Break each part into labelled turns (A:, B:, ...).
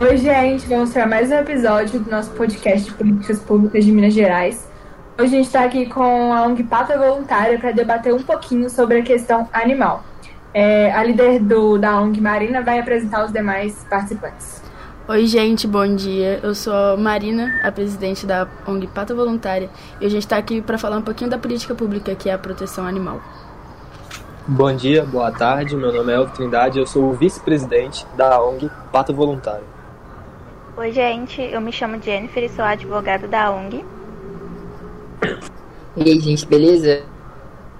A: Oi, gente, vamos para mais um episódio do nosso podcast de políticas públicas de Minas Gerais. Hoje a gente está aqui com a ONG Pata Voluntária para debater um pouquinho sobre a questão animal. É, a líder do, da ONG Marina vai apresentar os demais participantes.
B: Oi, gente, bom dia. Eu sou a Marina, a presidente da ONG Pata Voluntária, e a gente está aqui para falar um pouquinho da política pública que é a proteção animal.
C: Bom dia, boa tarde. Meu nome é Elvio Trindade, eu sou o vice-presidente da ONG Pata Voluntária.
D: Oi, gente, eu me chamo Jennifer e sou advogada da ONG.
E: E aí, gente, beleza?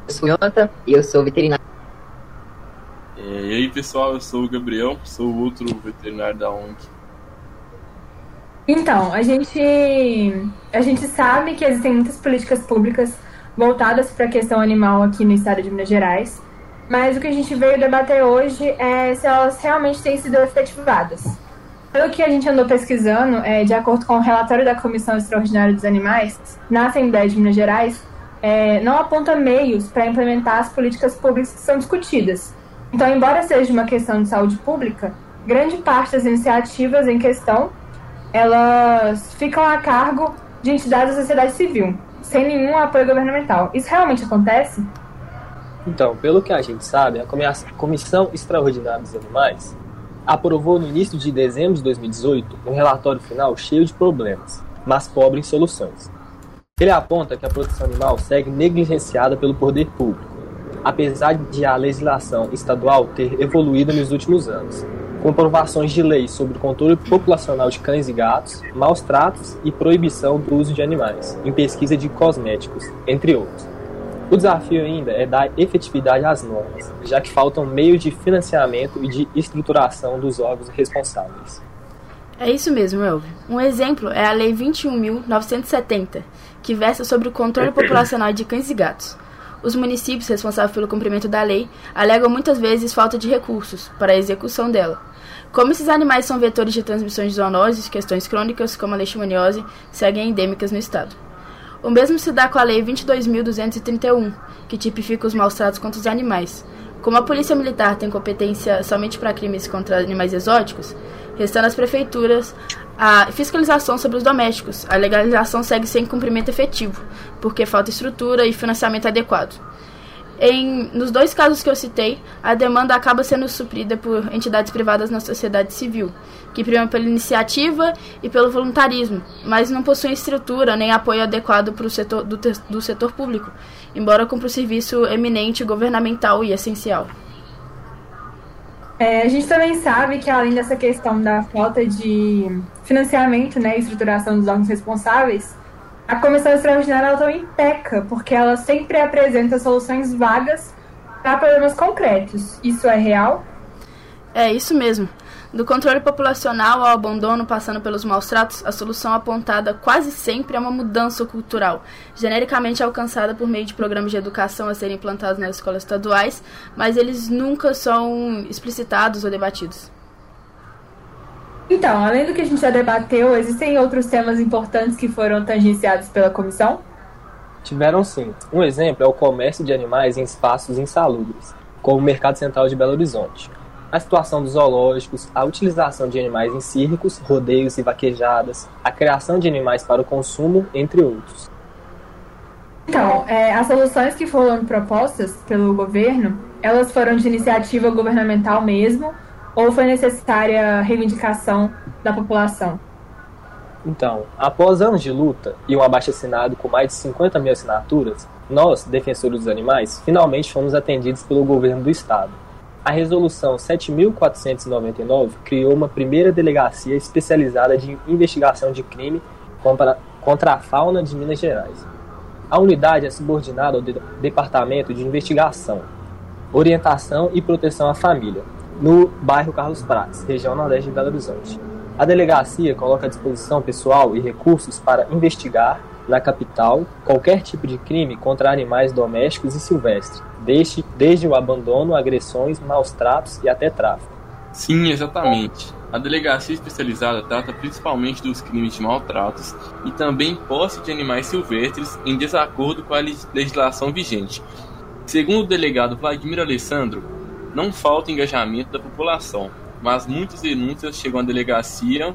E: Eu sou Jonathan e eu sou veterinário.
F: E aí, pessoal, eu sou o Gabriel, sou outro veterinário da ONG.
A: Então, a gente, a gente sabe que existem muitas políticas públicas voltadas para a questão animal aqui no estado de Minas Gerais, mas o que a gente veio debater hoje é se elas realmente têm sido efetivadas. Pelo que a gente andou pesquisando, é, de acordo com o relatório da Comissão Extraordinária dos Animais, na Assembleia de Minas Gerais, é, não aponta meios para implementar as políticas públicas que são discutidas. Então, embora seja uma questão de saúde pública, grande parte das iniciativas em questão elas ficam a cargo de entidades da sociedade civil, sem nenhum apoio governamental. Isso realmente acontece?
C: Então, pelo que a gente sabe, a Comissão Extraordinária dos Animais aprovou no início de dezembro de 2018 um relatório final cheio de problemas, mas pobre em soluções. Ele aponta que a proteção animal segue negligenciada pelo poder público, apesar de a legislação estadual ter evoluído nos últimos anos, com aprovações de leis sobre o controle populacional de cães e gatos, maus tratos e proibição do uso de animais, em pesquisa de cosméticos, entre outros. O desafio ainda é dar efetividade às normas, já que faltam meios de financiamento e de estruturação dos órgãos responsáveis.
B: É isso mesmo, Elvio. Um exemplo é a Lei 21.970, que versa sobre o controle populacional de cães e gatos. Os municípios responsáveis pelo cumprimento da lei alegam muitas vezes falta de recursos para a execução dela. Como esses animais são vetores de transmissões de zoonoses, questões crônicas como a leishmaniose seguem endêmicas no estado. O mesmo se dá com a Lei 22.231, que tipifica os maus tratos contra os animais. Como a Polícia Militar tem competência somente para crimes contra animais exóticos, restando às prefeituras a fiscalização sobre os domésticos, a legalização segue sem cumprimento efetivo, porque falta estrutura e financiamento adequado. Em, nos dois casos que eu citei, a demanda acaba sendo suprida por entidades privadas na sociedade civil, que primam pela iniciativa e pelo voluntarismo, mas não possuem estrutura nem apoio adequado para o setor do, do setor público, embora cumpra o serviço eminente, governamental e essencial.
A: É, a gente também sabe que além dessa questão da falta de financiamento né, e estruturação dos órgãos responsáveis, a comissão extraordinária também peca, porque ela sempre apresenta soluções vagas para problemas concretos. Isso é real?
B: É isso mesmo. Do controle populacional ao abandono, passando pelos maus tratos, a solução apontada quase sempre é uma mudança cultural, genericamente alcançada por meio de programas de educação a serem implantados nas escolas estaduais, mas eles nunca são explicitados ou debatidos.
A: Então, além do que a gente já debateu, existem outros temas importantes que foram tangenciados pela comissão?
C: Tiveram sim. Um exemplo é o comércio de animais em espaços insalubres, como o Mercado Central de Belo Horizonte. A situação dos zoológicos, a utilização de animais em circos, rodeios e vaquejadas, a criação de animais para o consumo, entre outros.
A: Então, é, as soluções que foram propostas pelo governo, elas foram de iniciativa governamental mesmo, ou foi necessária reivindicação da população?
C: Então, após anos de luta e um abaixo-assinado com mais de 50 mil assinaturas, nós, defensores dos animais, finalmente fomos atendidos pelo governo do estado. A Resolução 7.499 criou uma primeira delegacia especializada de investigação de crime contra a fauna de Minas Gerais. A unidade é subordinada ao Departamento de Investigação, Orientação e Proteção à Família, no bairro Carlos Prates, região nordeste de Belo Horizonte. A delegacia coloca à disposição pessoal e recursos para investigar, na capital, qualquer tipo de crime contra animais domésticos e silvestres, desde, desde o abandono, agressões, maus tratos e até tráfico.
F: Sim, exatamente. A delegacia especializada trata principalmente dos crimes de maltratos e também posse de animais silvestres em desacordo com a legislação vigente. Segundo o delegado Vladimir Alessandro, não falta engajamento da população. mas muitas denúncias chegam à delegacia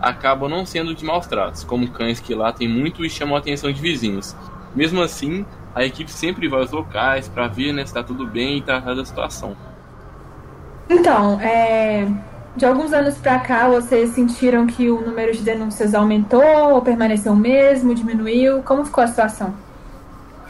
F: acabam não sendo de maus tratos, como cães que lá tem muito e chamam a atenção de vizinhos. Mesmo assim, a equipe sempre vai aos locais para ver né, se está tudo bem e tratar da situação.
A: Então, é, de alguns anos para cá, vocês sentiram que o número de denúncias aumentou ou permaneceu o mesmo, diminuiu? Como ficou a situação?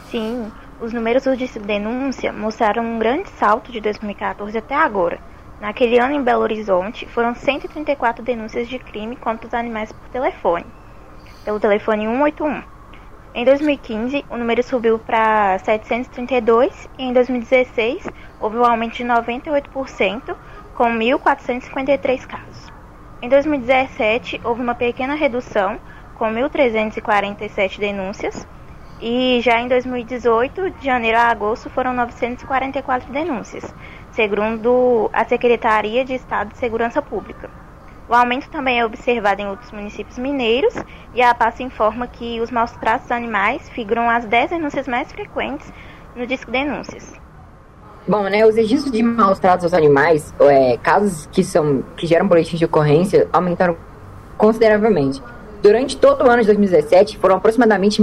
D: Sim, os números de denúncia mostraram um grande salto de 2014 até agora. Naquele ano, em Belo Horizonte, foram 134 denúncias de crime contra os animais por telefone, pelo telefone 181. Em 2015, o número subiu para 732 e em 2016 houve um aumento de 98%, com 1.453 casos. Em 2017, houve uma pequena redução, com 1.347 denúncias, e já em 2018, de janeiro a agosto, foram 944 denúncias, segundo a Secretaria de Estado de Segurança Pública. O aumento também é observado em outros municípios mineiros e a PAS informa que os maus tratos animais figuram as 10 denúncias mais frequentes no Disco Denúncias.
E: Bom, né, os registros de maus tratos aos animais, é, casos que, são, que geram boletins de ocorrência, aumentaram consideravelmente. Durante todo o ano de 2017, foram aproximadamente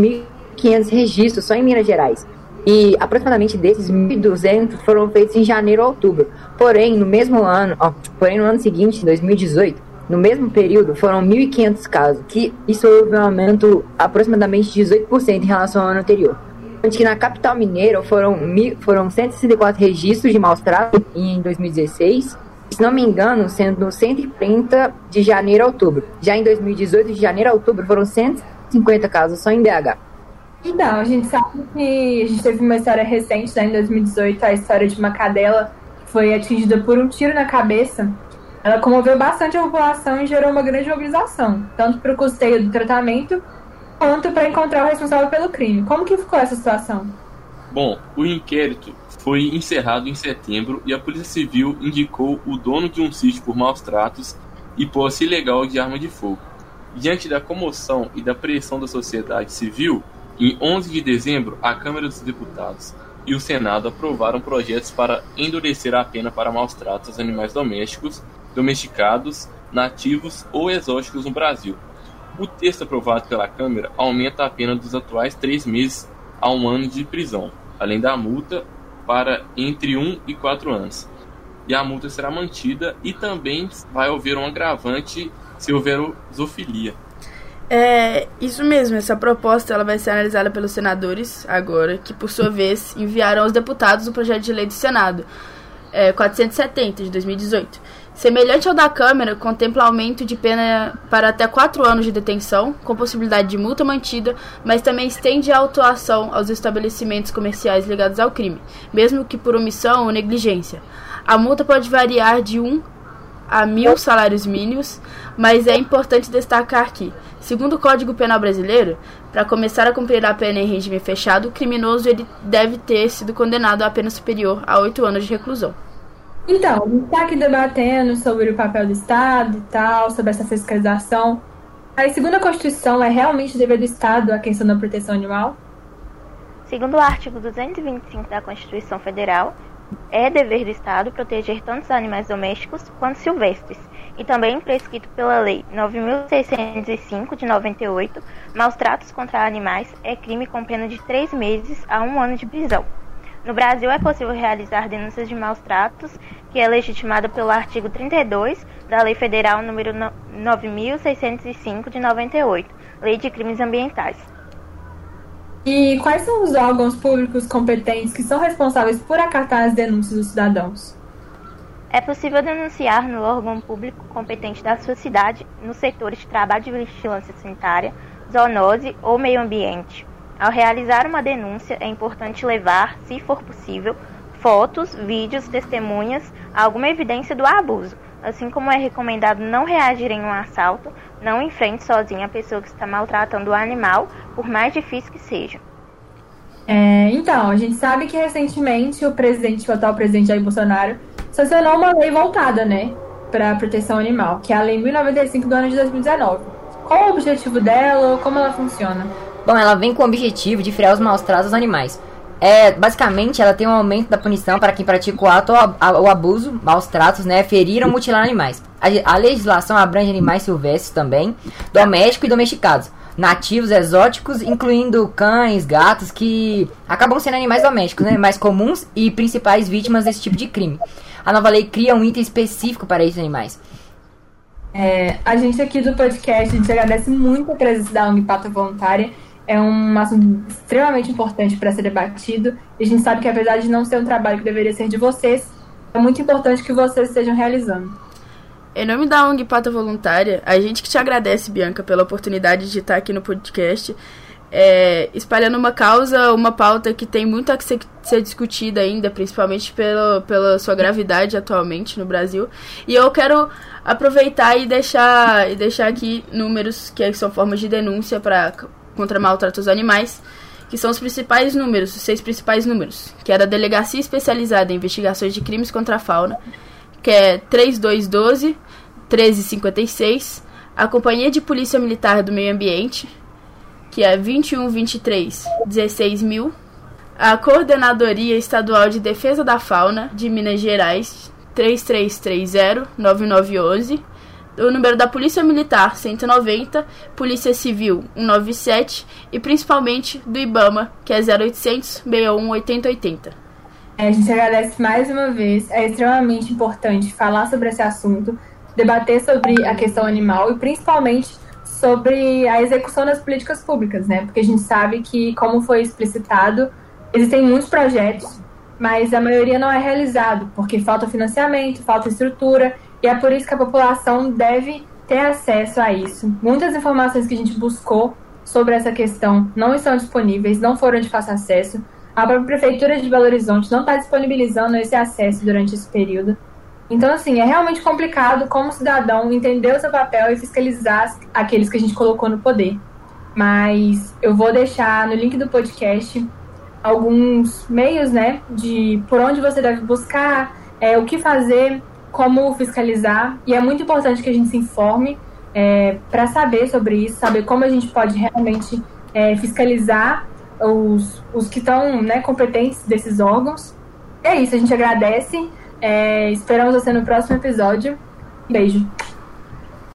E: 1.500 registros só em Minas Gerais. E aproximadamente desses 1.200 foram feitos em janeiro ou outubro. Porém, no mesmo ano, ó, porém no ano seguinte, 2018, no mesmo período, foram 1.500 casos, que isso houve um aumento aproximadamente de 18% em relação ao ano anterior que na capital mineira foram, foram 164 registros de maus tratos em 2016, se não me engano, sendo 130 de janeiro a outubro. Já em 2018, de janeiro a outubro, foram 150 casos só em BH.
A: Então, a gente sabe que a gente teve uma história recente, né, em 2018, a história de uma cadela que foi atingida por um tiro na cabeça. Ela comoveu bastante a população e gerou uma grande mobilização, tanto para o custeio do tratamento quanto para encontrar o responsável pelo crime. Como que ficou essa situação?
F: Bom, o inquérito foi encerrado em setembro e a Polícia Civil indicou o dono de um sítio por maus tratos e posse ilegal de arma de fogo. Diante da comoção e da pressão da sociedade civil, em 11 de dezembro, a Câmara dos Deputados e o Senado aprovaram projetos para endurecer a pena para maus tratos aos animais domésticos, domesticados, nativos ou exóticos no Brasil, o texto aprovado pela Câmara aumenta a pena dos atuais três meses a um ano de prisão, além da multa para entre um e quatro anos. E a multa será mantida e também vai haver um agravante se houver zoofilia.
B: É isso mesmo, essa proposta ela vai ser analisada pelos senadores agora, que por sua vez enviaram aos deputados o projeto de lei do Senado, é, 470 de 2018 Semelhante ao da Câmara, contempla aumento de pena para até 4 anos de detenção, com possibilidade de multa mantida, mas também estende a autuação aos estabelecimentos comerciais ligados ao crime, mesmo que por omissão ou negligência. A multa pode variar de 1 a mil salários mínimos, mas é importante destacar que, segundo o Código Penal Brasileiro, para começar a cumprir a pena em regime fechado, o criminoso ele deve ter sido condenado a pena superior a 8 anos de reclusão.
A: Então, a gente está aqui debatendo sobre o papel do Estado e tal, sobre essa fiscalização. Aí, segundo a Constituição, é realmente dever do Estado a questão da proteção animal?
D: Segundo o artigo 225 da Constituição Federal, é dever do Estado proteger tanto os animais domésticos quanto silvestres, e também prescrito pela Lei 9.605 de 98, maus tratos contra animais é crime com pena de três meses a um ano de prisão. No Brasil é possível realizar denúncias de maus tratos, que é legitimada pelo artigo 32 da Lei Federal número 9605 de 98, Lei de Crimes Ambientais.
A: E quais são os órgãos públicos competentes que são responsáveis por acatar as denúncias dos cidadãos?
D: É possível denunciar no órgão público competente da sua cidade, nos setores de trabalho de vigilância sanitária, zoonose ou meio ambiente. Ao realizar uma denúncia, é importante levar, se for possível, fotos, vídeos, testemunhas, alguma evidência do abuso, assim como é recomendado não reagir em um assalto, não enfrente sozinha a pessoa que está maltratando o animal, por mais difícil que seja.
A: É, então, a gente sabe que recentemente o presidente, o atual presidente Jair Bolsonaro, sancionou uma lei voltada, né, para a proteção animal, que é a Lei 1095 do ano de 2019. Qual o objetivo dela ou como ela funciona?
E: Bom, ela vem com o objetivo de frear os maus tratos aos animais. É, basicamente, ela tem um aumento da punição para quem pratica o ato ou abuso, maus tratos, né, ferir ou mutilar animais. A, a legislação abrange animais silvestres também, domésticos e domesticados, nativos, exóticos, incluindo cães, gatos, que acabam sendo animais domésticos, né, mais comuns e principais vítimas desse tipo de crime. A nova lei cria um item específico para esses animais.
A: É, a gente aqui do podcast, a gente agradece muito a presença da ONG Pata Voluntária é um assunto extremamente importante para ser debatido. E a gente sabe que, apesar de não ser um trabalho que deveria ser de vocês, é muito importante que vocês estejam realizando.
B: Em nome da ONG Pata Voluntária, a gente que te agradece, Bianca, pela oportunidade de estar aqui no podcast, é, espalhando uma causa, uma pauta que tem muito a ser, ser discutida ainda, principalmente pelo, pela sua gravidade atualmente no Brasil. E eu quero aproveitar e deixar, e deixar aqui números que são formas de denúncia para contra maltratos animais, que são os principais números, os seis principais números, que é da Delegacia Especializada em Investigações de Crimes contra a Fauna, que é 3212 1356, a Companhia de Polícia Militar do Meio Ambiente, que é 2123 16000, a Coordenadoria Estadual de Defesa da Fauna de Minas Gerais, 3330 9911, o número da Polícia Militar 190, Polícia Civil 197 e principalmente do IBAMA, que é 0800 61 8080.
A: A gente agradece mais uma vez, é extremamente importante falar sobre esse assunto, debater sobre a questão animal e principalmente sobre a execução das políticas públicas, né? Porque a gente sabe que, como foi explicitado, existem muitos projetos, mas a maioria não é realizado, porque falta financiamento, falta estrutura e é por isso que a população deve ter acesso a isso. Muitas informações que a gente buscou sobre essa questão não estão disponíveis, não foram de fácil acesso. A própria Prefeitura de Belo Horizonte não está disponibilizando esse acesso durante esse período. Então, assim, é realmente complicado como cidadão entender o seu papel e fiscalizar aqueles que a gente colocou no poder. Mas eu vou deixar no link do podcast alguns meios, né, de por onde você deve buscar, é, o que fazer, como fiscalizar, e é muito importante que a gente se informe é, para saber sobre isso, saber como a gente pode realmente é, fiscalizar os, os que estão né, competentes desses órgãos. É isso, a gente agradece. É, esperamos você no próximo episódio. Beijo.